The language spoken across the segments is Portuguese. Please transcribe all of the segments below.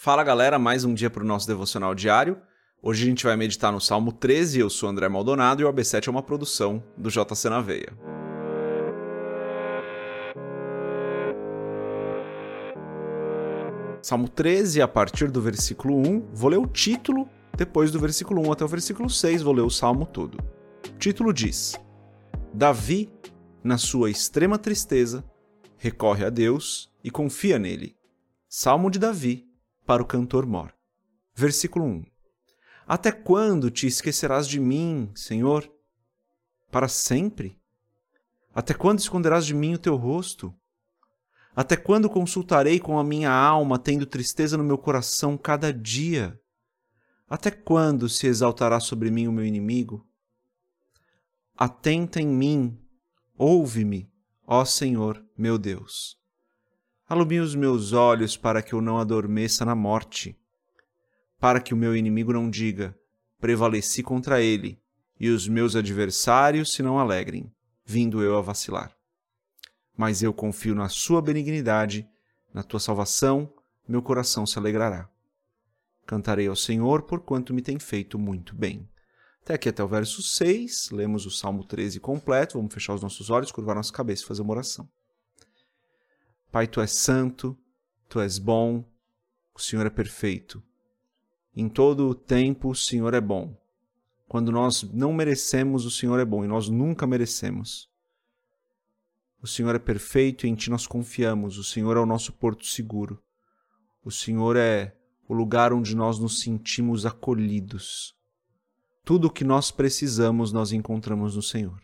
Fala galera, mais um dia para o nosso devocional diário. Hoje a gente vai meditar no Salmo 13. Eu sou André Maldonado e o AB7 é uma produção do JC na Veia. Salmo 13, a partir do versículo 1, vou ler o título, depois do versículo 1 até o versículo 6, vou ler o salmo todo. O título diz: Davi, na sua extrema tristeza, recorre a Deus e confia nele. Salmo de Davi, para o cantor mor. Versículo 1. Até quando te esquecerás de mim, Senhor? Para sempre? Até quando esconderás de mim o teu rosto? Até quando consultarei com a minha alma, tendo tristeza no meu coração cada dia? Até quando se exaltará sobre mim o meu inimigo? Atenta em mim, ouve-me, ó Senhor, meu Deus. Alumia os meus olhos para que eu não adormeça na morte, para que o meu inimigo não diga: prevaleci contra ele, e os meus adversários se não alegrem, vindo eu a vacilar. Mas eu confio na sua benignidade, na tua salvação, meu coração se alegrará. Cantarei ao Senhor, porquanto me tem feito muito bem. Até aqui até o verso 6, lemos o Salmo 13 completo, vamos fechar os nossos olhos, curvar nossa cabeça e fazer uma oração. Pai, tu és santo, tu és bom, o Senhor é perfeito. Em todo o tempo, o Senhor é bom. Quando nós não merecemos, o Senhor é bom e nós nunca merecemos. O Senhor é perfeito e em Ti nós confiamos. O Senhor é o nosso porto seguro. O Senhor é o lugar onde nós nos sentimos acolhidos. Tudo o que nós precisamos nós encontramos no Senhor.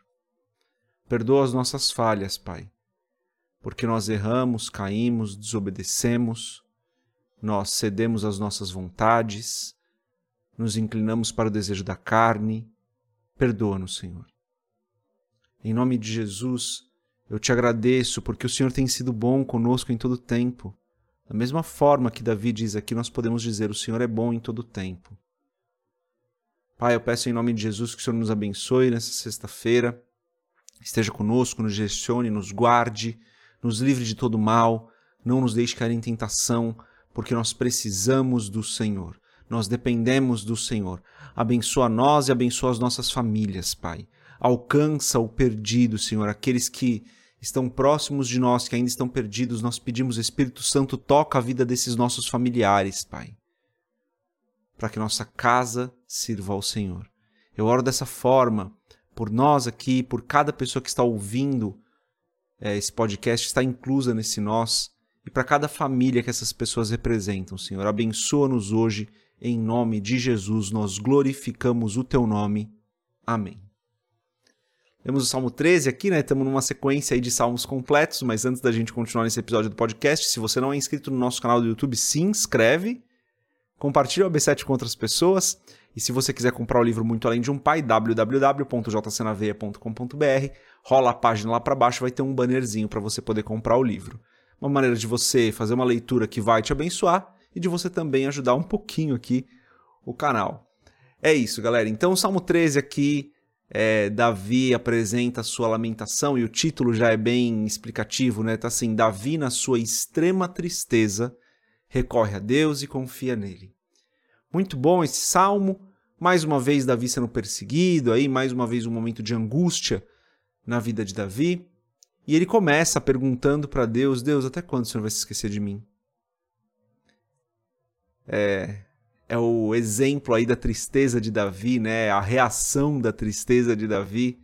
Perdoa as nossas falhas, Pai porque nós erramos, caímos, desobedecemos, nós cedemos às nossas vontades, nos inclinamos para o desejo da carne. Perdoa-nos, Senhor. Em nome de Jesus, eu te agradeço porque o Senhor tem sido bom conosco em todo tempo. Da mesma forma que Davi diz aqui, nós podemos dizer: o Senhor é bom em todo tempo. Pai, eu peço em nome de Jesus que o Senhor nos abençoe nessa sexta-feira, esteja conosco, nos gestione, nos guarde nos livre de todo mal, não nos deixe cair em tentação, porque nós precisamos do Senhor. Nós dependemos do Senhor. Abençoa nós e abençoa as nossas famílias, Pai. Alcança o perdido, Senhor, aqueles que estão próximos de nós, que ainda estão perdidos. Nós pedimos, Espírito Santo, toca a vida desses nossos familiares, Pai, para que nossa casa sirva ao Senhor. Eu oro dessa forma por nós aqui, por cada pessoa que está ouvindo é, esse podcast está inclusa nesse nós e para cada família que essas pessoas representam, Senhor. Abençoa-nos hoje, em nome de Jesus, nós glorificamos o teu nome. Amém. Temos o Salmo 13 aqui, né? Estamos numa sequência de salmos completos, mas antes da gente continuar nesse episódio do podcast, se você não é inscrito no nosso canal do YouTube, se inscreve, compartilha o AB7 com outras pessoas e se você quiser comprar o livro Muito Além de um Pai, www.jcnaveia.com.br, rola a página lá para baixo, vai ter um bannerzinho para você poder comprar o livro. Uma maneira de você fazer uma leitura que vai te abençoar e de você também ajudar um pouquinho aqui o canal. É isso, galera. Então, o Salmo 13 aqui, é, Davi apresenta a sua lamentação e o título já é bem explicativo, né? Tá assim: Davi, na sua extrema tristeza, recorre a Deus e confia nele. Muito bom esse salmo. Mais uma vez, Davi sendo perseguido, aí mais uma vez um momento de angústia na vida de Davi. E ele começa perguntando para Deus: Deus, até quando o Senhor vai se esquecer de mim? É, é o exemplo aí da tristeza de Davi, né? A reação da tristeza de Davi,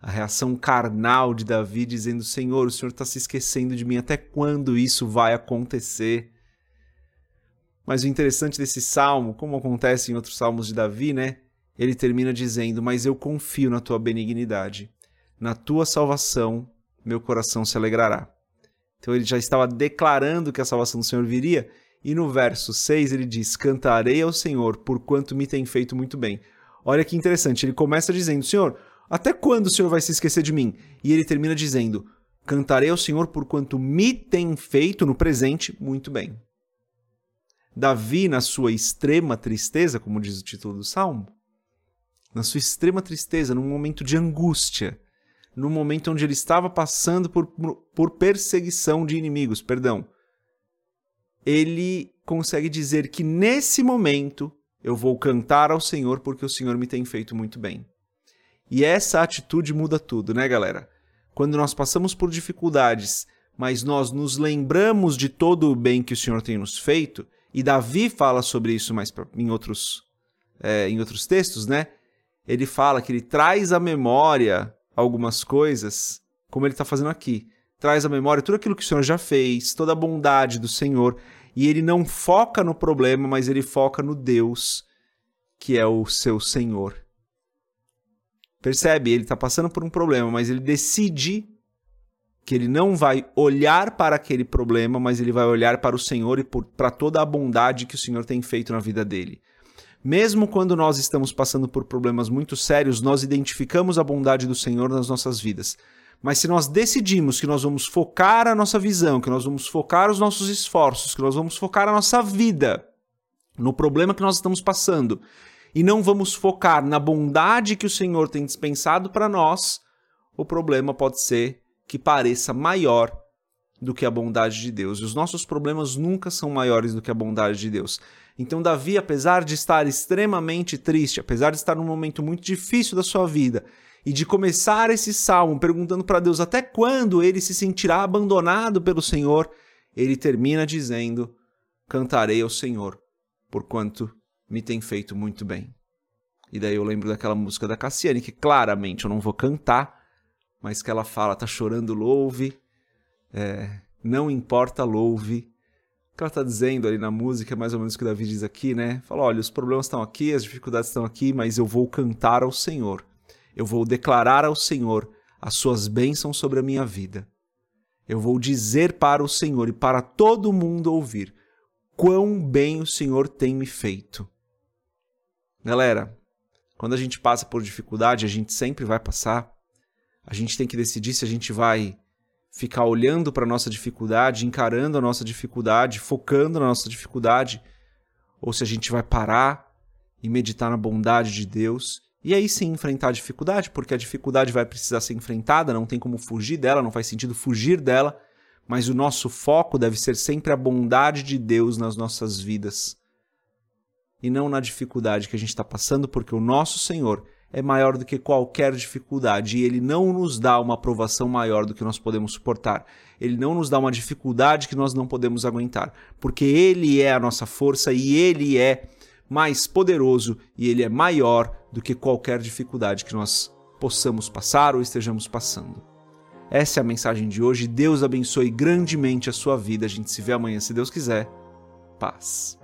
a reação carnal de Davi, dizendo: Senhor, o Senhor está se esquecendo de mim, até quando isso vai acontecer? Mas o interessante desse salmo, como acontece em outros salmos de Davi, né? Ele termina dizendo: Mas eu confio na tua benignidade, na tua salvação, meu coração se alegrará. Então ele já estava declarando que a salvação do Senhor viria, e no verso 6 ele diz: Cantarei ao Senhor, porquanto me tem feito muito bem. Olha que interessante, ele começa dizendo: Senhor, até quando o Senhor vai se esquecer de mim? E ele termina dizendo: Cantarei ao Senhor, porquanto me tem feito no presente muito bem. Davi, na sua extrema tristeza, como diz o título do salmo, na sua extrema tristeza, num momento de angústia, num momento onde ele estava passando por, por perseguição de inimigos, perdão, ele consegue dizer que nesse momento eu vou cantar ao Senhor porque o Senhor me tem feito muito bem. E essa atitude muda tudo, né, galera? Quando nós passamos por dificuldades, mas nós nos lembramos de todo o bem que o Senhor tem nos feito, e Davi fala sobre isso mais em outros, é, em outros textos, né? Ele fala que ele traz à memória algumas coisas, como ele está fazendo aqui. Traz à memória tudo aquilo que o Senhor já fez, toda a bondade do Senhor, e ele não foca no problema, mas ele foca no Deus, que é o seu Senhor. Percebe? Ele está passando por um problema, mas ele decide que ele não vai olhar para aquele problema, mas ele vai olhar para o Senhor e para toda a bondade que o Senhor tem feito na vida dele. Mesmo quando nós estamos passando por problemas muito sérios, nós identificamos a bondade do Senhor nas nossas vidas. Mas se nós decidimos que nós vamos focar a nossa visão, que nós vamos focar os nossos esforços, que nós vamos focar a nossa vida no problema que nós estamos passando, e não vamos focar na bondade que o Senhor tem dispensado para nós, o problema pode ser que pareça maior do que a bondade de Deus. E os nossos problemas nunca são maiores do que a bondade de Deus. Então, Davi, apesar de estar extremamente triste, apesar de estar num momento muito difícil da sua vida, e de começar esse salmo perguntando para Deus até quando ele se sentirá abandonado pelo Senhor, ele termina dizendo: Cantarei ao Senhor, porquanto me tem feito muito bem. E daí eu lembro daquela música da Cassiane, que claramente eu não vou cantar, mas que ela fala, tá chorando, louve, é, não importa, louve. O que ela está dizendo ali na música é mais ou menos o que Davi diz aqui, né? Fala, olha, os problemas estão aqui, as dificuldades estão aqui, mas eu vou cantar ao Senhor. Eu vou declarar ao Senhor as suas bênçãos sobre a minha vida. Eu vou dizer para o Senhor e para todo mundo ouvir quão bem o Senhor tem me feito. Galera, quando a gente passa por dificuldade, a gente sempre vai passar, a gente tem que decidir se a gente vai ficar olhando para a nossa dificuldade, encarando a nossa dificuldade, focando na nossa dificuldade, ou se a gente vai parar e meditar na bondade de Deus e aí sim enfrentar a dificuldade, porque a dificuldade vai precisar ser enfrentada, não tem como fugir dela, não faz sentido fugir dela, mas o nosso foco deve ser sempre a bondade de Deus nas nossas vidas e não na dificuldade que a gente está passando, porque o nosso Senhor é maior do que qualquer dificuldade e ele não nos dá uma aprovação maior do que nós podemos suportar. Ele não nos dá uma dificuldade que nós não podemos aguentar, porque ele é a nossa força e ele é mais poderoso e ele é maior do que qualquer dificuldade que nós possamos passar ou estejamos passando. Essa é a mensagem de hoje. Deus abençoe grandemente a sua vida. A gente se vê amanhã, se Deus quiser. Paz.